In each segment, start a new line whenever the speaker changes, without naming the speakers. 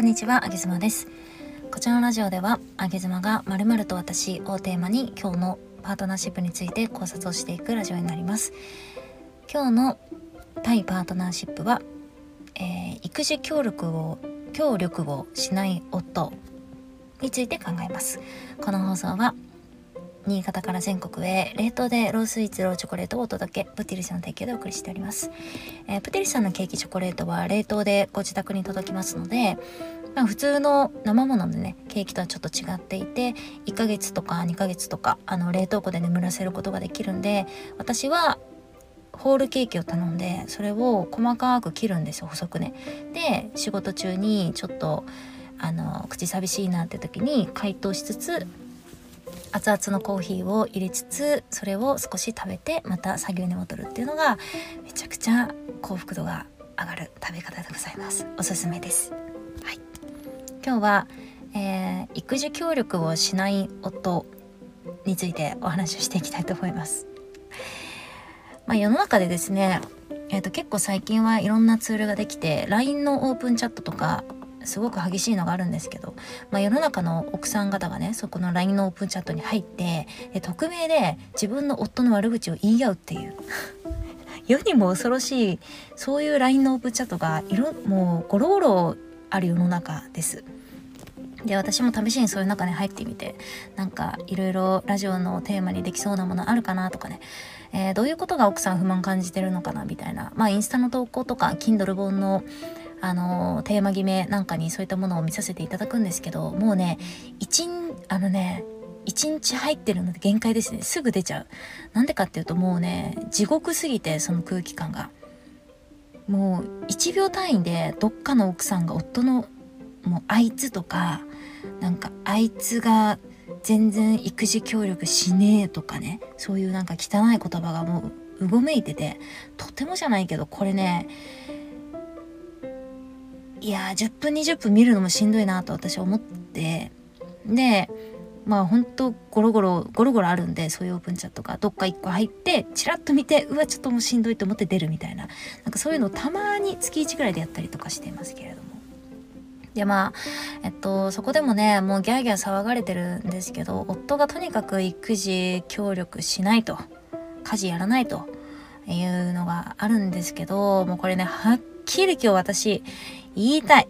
こんにちは、あげずまです。こちらのラジオでは、あげずまがまるまると私をテーマに今日のパートナーシップについて考察をしていくラジオになります。今日の対パートナーシップは、えー、育児協力を協力をしない夫について考えます。この放送は新潟から全国へ冷凍でロースイーツローチョコレートをお届けプティリスの提供でお送りしております、えー、プティリスさんのケーキチョコレートは冷凍でご自宅に届きますので、まあ、普通の生ものねケーキとはちょっと違っていて1ヶ月とか2ヶ月とかあの冷凍庫で眠らせることができるんで私はホールケーキを頼んでそれを細かく切るんですよ細くね。で仕事中にちょっとあの口寂しいなって時に解凍しつつ熱々のコーヒーを入れつつそれを少し食べてまた作業に戻るっていうのがめちゃくちゃ幸福度が上がる食べ方でございます。おすすめです、はい、今日は、えー、育児協力をしない夫についてお話をしていきたいと思います。まあ、世の中でですねえーと結構最近はいろんなツールができて LINE のオープンチャットとかすごく激しいのがあるんですけど、まあ、世の中の奥さん方がねそこの LINE のオープンチャットに入って匿名で自分の夫の悪口を言い合うっていう。世にも恐ろしいそういう LINE のオープンチャットがいろもうゴロゴロある世の中です。で私も試しにそういう中に入ってみてなんかいろいろラジオのテーマにできそうなものあるかなとかね、えー、どういうことが奥さん不満感じてるのかなみたいな。まあインスタの投稿とか Kindle 本のあのテーマ決めなんかにそういったものを見させていただくんですけどもうね一あのね1日入ってるので限界ですね。すぐ出ちゃう。なんでかっていうともうね地獄すぎてその空気感が。もう1秒単位でどっかの奥さんが夫のもうあいつとかなんかあいつが全然育児協力しねえとかねそういうなんか汚い言葉がもううごめいててとてもじゃないけどこれねいや10分20分見るのもしんどいなと私は思って。でまあほんとゴロゴロゴロゴロあるんでそういうオープンチャットが。どっか1個入ってチラッと見てうわちょっともうしんどいと思って出るみたいな。なんかそういうのをたまに月1ぐらいでやったりとかしていますけれども。でまあえっとそこでもねもうギャーギャー騒がれてるんですけど夫がとにかく育児協力しないと。家事やらないと。いうのがあるんですけどもうこれねはっきり今日私言いたい。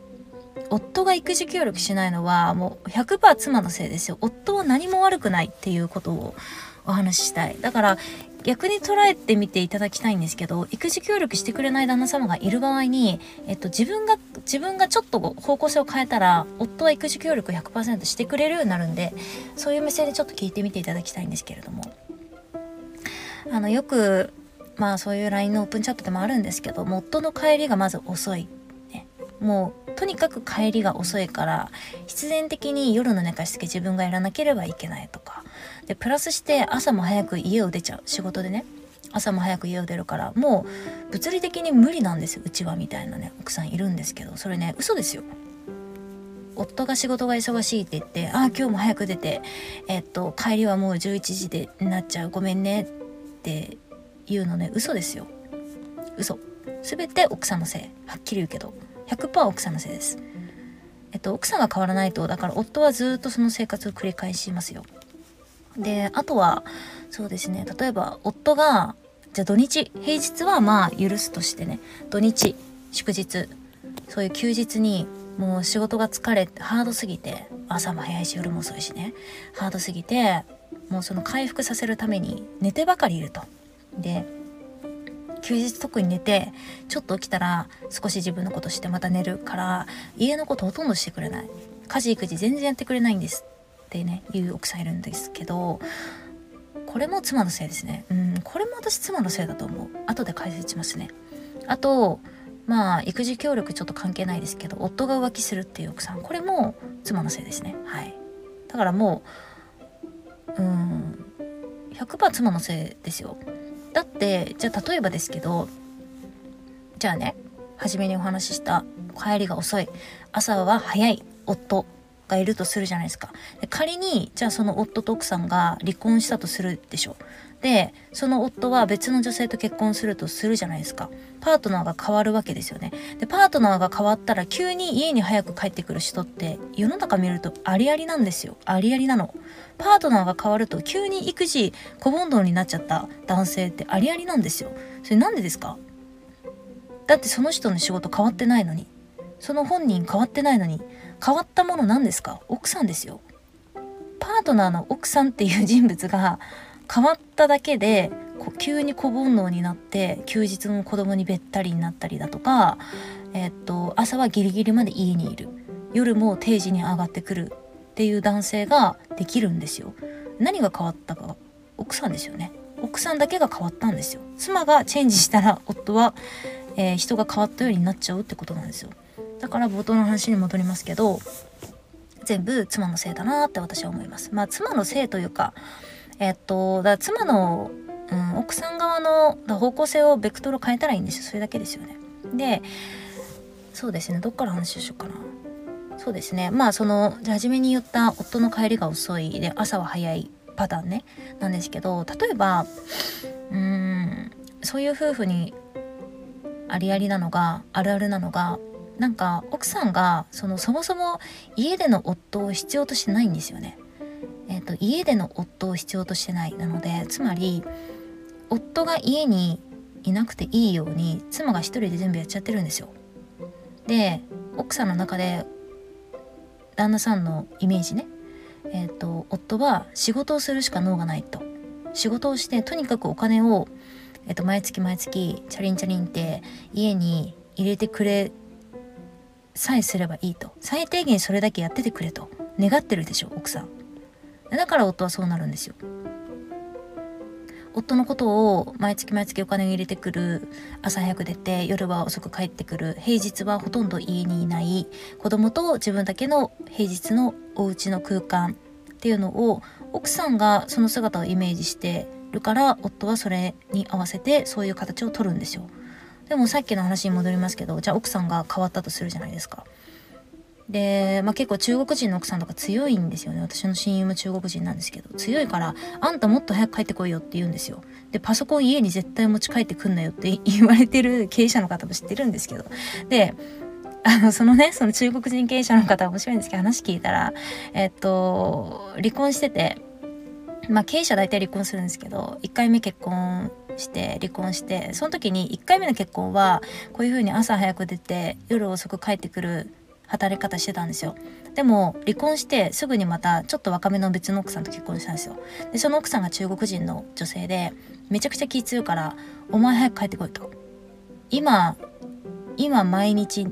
夫が育児協力しないのはもう100%妻のせいですよ。夫は何も悪くないっていうことをお話ししたい。だから逆に捉えてみていただきたいんですけど育児協力してくれない旦那様がいる場合に、えっと、自分が自分がちょっと方向性を変えたら夫は育児協力100%してくれるようになるんでそういう目線でちょっと聞いてみていただきたいんですけれどもあのよくまあそういう LINE のオープンチャットでもあるんですけど夫の帰りがまず遅いもうとにかく帰りが遅いから必然的に夜の寝かしつけ自分がやらなければいけないとか。でプラスして朝も早く家を出ちゃう。仕事でね。朝も早く家を出るからもう物理的に無理なんですよ。うちはみたいなね奥さんいるんですけどそれね嘘ですよ。夫が仕事が忙しいって言って「ああ今日も早く出てえっと帰りはもう11時でなっちゃう。ごめんね」っていうのね嘘ですよ。嘘。全て奥さんのせい。はっきり言うけど。100%奥さんのせいです。えっと、奥さんが変わらないと、だから夫はずっとその生活を繰り返しますよ。で、あとは、そうですね、例えば夫が、じゃあ土日、平日はまあ許すとしてね、土日、祝日、そういう休日にもう仕事が疲れて、ハードすぎて、朝も早いし夜も遅いしね、ハードすぎて、もうその回復させるために寝てばかりいると。で、休日特に寝てちょっと起きたら少し自分のことしてまた寝るから家のことほとんどしてくれない。家事育児全然やってくれないんですってね言う奥さんいるんですけどこれも妻のせいですね。うんこれも私妻のせいだと思う。後で解説しますね。あとまあ育児協力ちょっと関係ないですけど夫が浮気するっていう奥さんこれも妻のせいですね。はい。だからもううん100%妻のせいですよ。だってじゃあ例えばですけどじゃあね初めにお話しした帰りが遅い朝は早い夫がいるとするじゃないですか。で仮にじゃあその夫と奥さんが離婚したとするでしょ。でその夫は別の女性と結婚するとするじゃないですか。パートナーが変わるわけですよね。でパートナーが変わったら急に家に早く帰ってくる人って世の中見るとありありなんですよ。ありありなの。パートナーが変わると急に育児小煩悩になっちゃった男性ってありありなんですよ。それなんでですか？だってその人の仕事変わってないのに。その本人変わってないのに。変わったもの何ですか？奥さんですよ。パートナーの奥さんっていう人物が変わっただけで急に小煩悩になって休日も子供にべったりになったりだとか、え、っと朝はギリギリまで家にいる。夜も定時に上がってくるっていう男性ができるんですよ。何が変わったか奥さんですよね。奥さんだけが変わったんですよ。妻がチェンジしたら夫は、えー、人が変わったようになっちゃうってことなんですよ。だから冒頭の話に戻りますけど全部妻のせいだなって私は思います。まあ妻のせいというかえっと、だ妻の、うん、奥さん側の方向性をベクトル変えたらいいんですよ。それだけですよね。で、そうですね。どっから話をしようかな。そうですね。まあ、その、じゃ初めに言った夫の帰りが遅いで、朝は早いパターンね。なんですけど、例えば、うーん、そういう夫婦にありありなのが、あるあるなのが、なんか奥さんがそのそもそも家での夫を必要としてないんですよね。えーと、家での夫を必要としてないなのでつまり夫が家にいなくていいように妻が一人で全部やっちゃってるんですよ。で奥さんの中で旦那さんのイメージね、えーと、夫は仕事をするしか脳がないと。仕事をしてとにかくお金を、えーと毎月毎月チャリンチャリンって家に入れてくれさえすればいいと。最低限それだけやっててくれと。願ってるでしょ奥さん。だから夫はそうなるんですよ。夫のことを毎月毎月お金を入れてくる朝早く出て夜は遅く帰ってくる平日はほとんど家にいない子供と自分だけの平日のお家の空間っていうのを奥さんがその姿をイメージしてるから夫はそれに合わせてそういう形を取るんですよ。でもさっきの話に戻りますけどじゃあ奥さんが変わったとするじゃないですか。で、まあ、結構中国人の奥さんとか強いんですよね。私の親友も中国人なんですけど。強いからあんたもっと早く帰ってこいよって言うんですよ。でパソコン家に絶対持ち帰ってくんなよって 言われてる経営者の方も知ってるんですけど。であのそのねその中国人経営者の方面白いんですけど話聞いたらえっと離婚しててまあ経営者大体離婚するんですけど1回目結婚して離婚してその時に1回目の結婚はこういう風に朝早く出て夜遅く帰ってくる働き方してたんですよ。でも離婚してすぐにまたちょっと若めの別の奥さんと結婚したんですよ。でその奥さんが中国人の女性でめちゃくちゃ気強いから「お前早く帰ってこい」と。今今毎日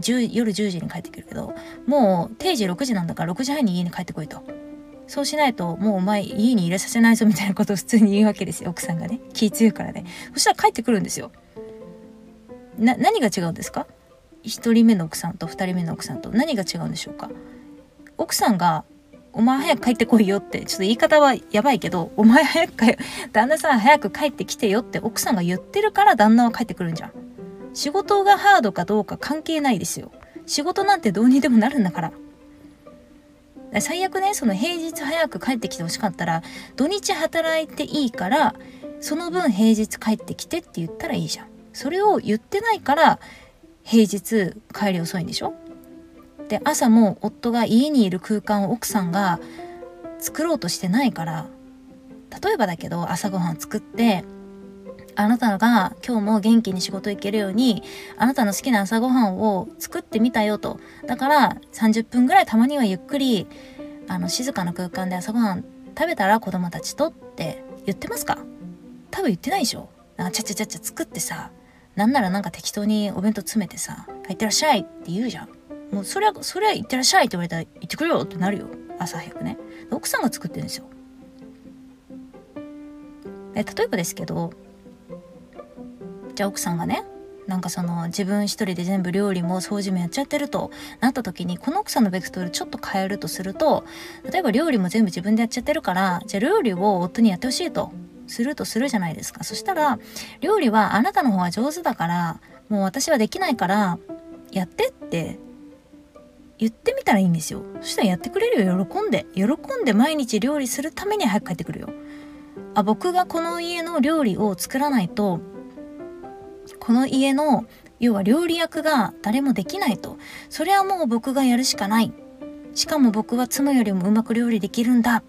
10夜10時に帰ってくるけどもう定時6時なんだから6時半に家に帰ってこいと。そうしないともうお前家に入れさせないぞみたいなことを普通に言うわけですよ奥さんがね。気強いからね。そしたら帰ってくるんですよ。な何が違うんですか？1人目の奥さんと2人目の奥さんと何が違うんでしょうか？奥さんがお前早く帰ってこいよってちょっと言い方はやばいけどお前早く帰旦那さん早く帰ってきてよって奥さんが言ってるから旦那は帰ってくるんじゃん。仕事がハードかどうか関係ないですよ。仕事なんてどうにでもなるんだから。最悪ねその平日早く帰ってきてほしかったら土日働いていいからその分平日帰ってきてって言ったらいいじゃん。それを言ってないから平日帰り遅いんでしょ？で朝も夫が家にいる空間を奥さんが作ろうとしてないから例えばだけど朝ごはん作ってあなたが今日も元気に仕事行けるようにあなたの好きな朝ごはんを作ってみたよと。だから30分ぐらいたまにはゆっくりあの静かな空間で朝ごはん食べたら子供たちとって言ってますか？多分言ってないでしょ。ちゃちゃちゃちゃ作ってさなんならなんか適当にお弁当詰めてさ「いってらっしゃい」って言うじゃん。もうそれはそれは「いってらっしゃい」って言われたら「行ってくるよ」ってなるよ。朝早くね。奥さんが作ってるんですよ。え例えばですけどじゃあ奥さんがねなんかその自分一人で全部料理も掃除もやっちゃってるとなった時にこの奥さんのベクトルちょっと変えるとすると例えば料理も全部自分でやっちゃってるからじゃあ料理を夫にやってほしいと。するとするじゃないですか。そしたら料理はあなたの方が上手だからもう私はできないからやってって言ってみたらいいんですよ。そしたらやってくれるよ。喜んで。喜んで毎日料理するために早く帰ってくるよ。あ僕がこの家の料理を作らないとこの家の要は料理役が誰もできないと。それはもう僕がやるしかない。しかも僕は妻よりもうまく料理できるんだ。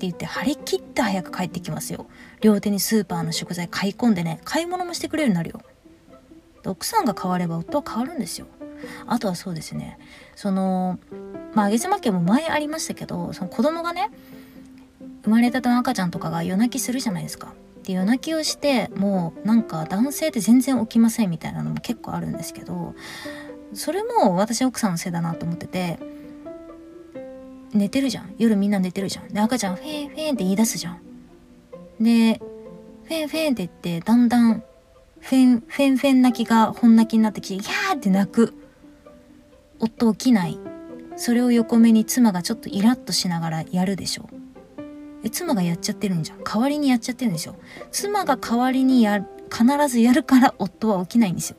って言って張り切って早く帰ってきますよ。両手にスーパーの食材買い込んでね買い物もしてくれるようになるよ。奥さんが変われば夫は変わるんですよ。あとはそうですねそのまあ上妻家も前ありましたけどその子供がね生まれたての赤ちゃんとかが夜泣きするじゃないですか。で夜泣きをしてもうなんか男性って全然起きませんみたいなのも結構あるんですけどそれも私奥さんのせいだなと思ってて寝てるじゃん。夜みんな寝てるじゃん。で赤ちゃんフェーフェンって言い出すじゃん。でフェンフェンって言ってだんだんフェンフェンフェン泣きが本泣きになってきてギャーって泣く。夫起きない。それを横目に妻がちょっとイラッとしながらやるでしょ。え妻がやっちゃってるんじゃん。代わりにやっちゃってるんでしょ妻が代わりにや必ずやるから夫は起きないんですよ。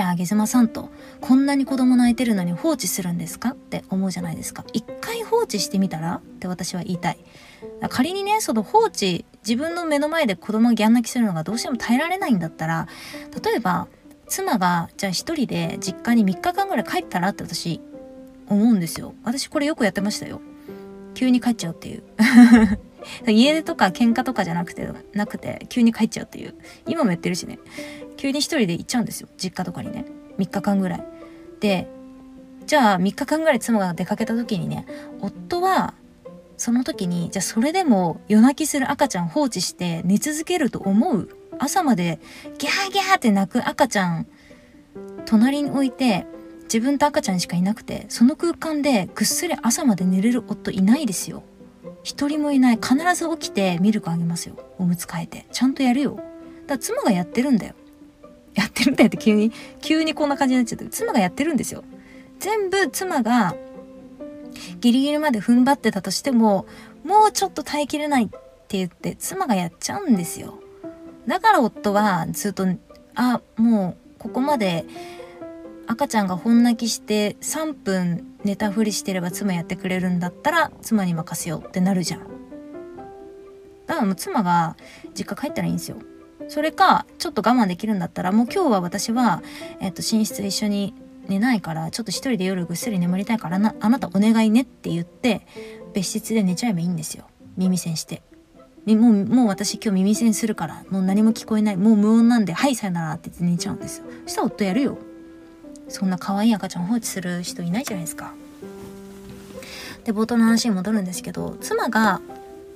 じゃあ、あげずまさんと、こんなに子供泣いてるのに放置するんですか？って思うじゃないですか。一回放置してみたら？って私は言いたい。仮にね、その放置、自分の目の前で子供がギャン泣きするのがどうしても耐えられないんだったら、例えば、妻が、じゃあ一人で実家に3日間ぐらい帰ったら？って私、思うんですよ。私これよくやってましたよ。急に帰っちゃうっていう。家出とか喧嘩とかじゃなくて、なくて、急に帰っちゃうっていう。今もやってるしね。急に一人で行っちゃうんですよ。実家とかにね。3日間ぐらい。で、じゃあ3日間ぐらい妻が出かけた時にね、夫は、その時に、じゃあそれでも夜泣きする赤ちゃん放置して寝続けると思う朝までギャーギャーって泣く赤ちゃん、隣に置いて、自分と赤ちゃんしかいなくて、その空間でぐっすり朝まで寝れる夫いないですよ。一人もいない。必ず起きてミルクあげますよ。おむつ替えて。ちゃんとやるよ。だから妻がやってるんだよ。やってるんだよって急に、急にこんな感じになっちゃって。妻がやってるんですよ。全部妻がギリギリまで踏ん張ってたとしても、もうちょっと耐えきれないって言って妻がやっちゃうんですよ。だから夫はずっと、あ、もうここまで赤ちゃんが本泣きして3分寝たふりしてれば妻やってくれるんだったら妻に任せようってなるじゃん。だからもう妻が実家帰ったらいいんですよ。それか、ちょっと我慢できるんだったら、もう今日は私は、えっと、寝室一緒に寝ないから、ちょっと一人で夜ぐっすり眠りたいからな、あなたお願いねって言って、別室で寝ちゃえばいいんですよ。耳栓して。もう、もう私今日耳栓するから、もう何も聞こえない、もう無音なんで、はい、さよならって言って寝ちゃうんですよ。そしたら夫やるよ。そんな可愛い赤ちゃん放置する人いないじゃないですか。で冒頭の話に戻るんですけど妻が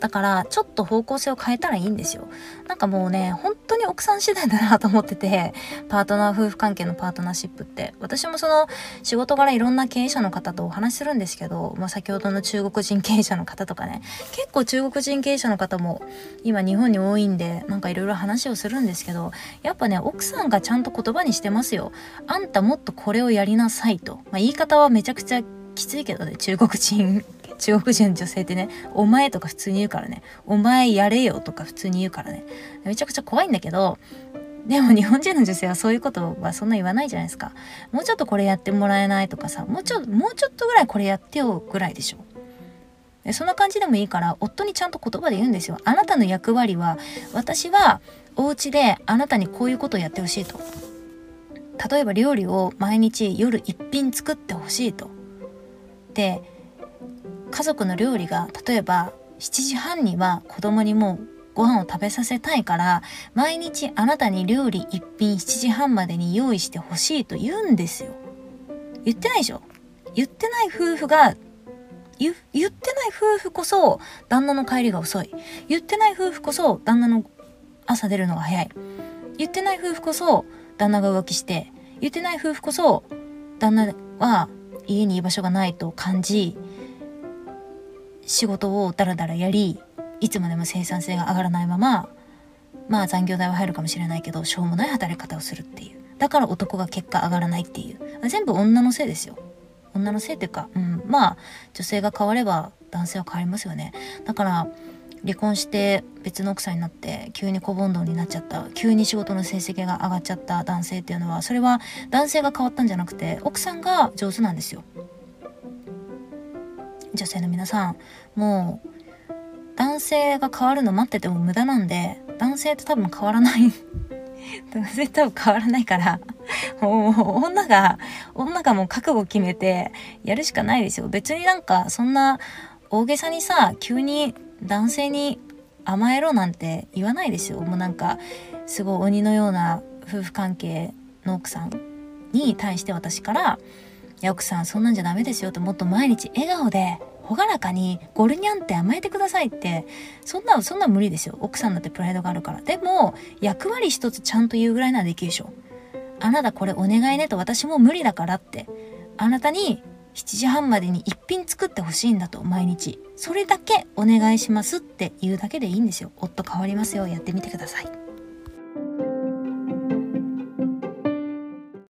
だからちょっと方向性を変えたらいいんですよ。なんかもうね本当に奥さん次第だなと思っててパートナー夫婦関係のパートナーシップって。私もその仕事柄いろんな経営者の方とお話しするんですけど、まあ、先ほどの中国人経営者の方とかね。結構中国人経営者の方も今日本に多いんでなんかいろいろ話をするんですけどやっぱね奥さんがちゃんと言葉にしてますよ。あんたもっとこれをやりなさいと、まあ、言い方はめちゃくちゃきついけどね中国人中国人の女性ってね、お前とか普通に言うからね、お前やれよとか普通に言うからね、めちゃくちゃ怖いんだけど、でも日本人の女性はそういうことはそんな言わないじゃないですか。もうちょっとこれやってもらえないとかさ、もうちょ、もうちょっとぐらいこれやってよぐらいでしょ。でそんな感じでもいいから夫にちゃんと言葉で言うんですよ。あなたの役割は私はお家であなたにこういうことをやってほしいと。例えば料理を毎日夜一品作ってほしいと。で家族の料理が例えば7時半には子供にもうご飯を食べさせたいから毎日あなたに料理一品7時半までに用意してほしいと言うんですよ。言ってないでしょ？言ってない夫婦が言ってない夫婦こそ旦那の帰りが遅い。言ってない夫婦こそ旦那の朝出るのが早い。言ってない夫婦こそ旦那が浮気して言ってない夫婦こそ旦那は家に居場所がないと感じ仕事をダラダラやりいつまでも生産性が上がらないまままあ残業代は入るかもしれないけどしょうもない働き方をするっていう。だから男が結果上がらないっていう。全部女のせいですよ。女のせいっていうか、うん、まあ女性が変われば男性は変わりますよね。だから離婚して別の奥さんになって急に小煩悩になっちゃった急に仕事の成績が上がっちゃった男性っていうのはそれは男性が変わったんじゃなくて奥さんが上手なんですよ。女性の皆さんもう男性が変わるの待ってても無駄なんで男性と多分変わらない。男性と多分変わらないから もう女が女がもう覚悟決めてやるしかないですよ。別になんかそんな大げさにさ急に男性に甘えろなんて言わないですよ。もうなんかすごい鬼のような夫婦関係の奥さんに対して私から「いや奥さんそんなんじゃダメですよ」ともっと毎日笑顔で朗らかにゴルニャンって甘えてくださいってそんなそんな無理ですよ。奥さんだってプライドがあるから。でも役割一つちゃんと言うぐらいならできるでしょあなたこれお願いねと私も無理だからって。あなたに7時半までに一品作ってほしいんだと毎日。それだけお願いしますって言うだけでいいんですよ。夫変わりますよ。やってみてください。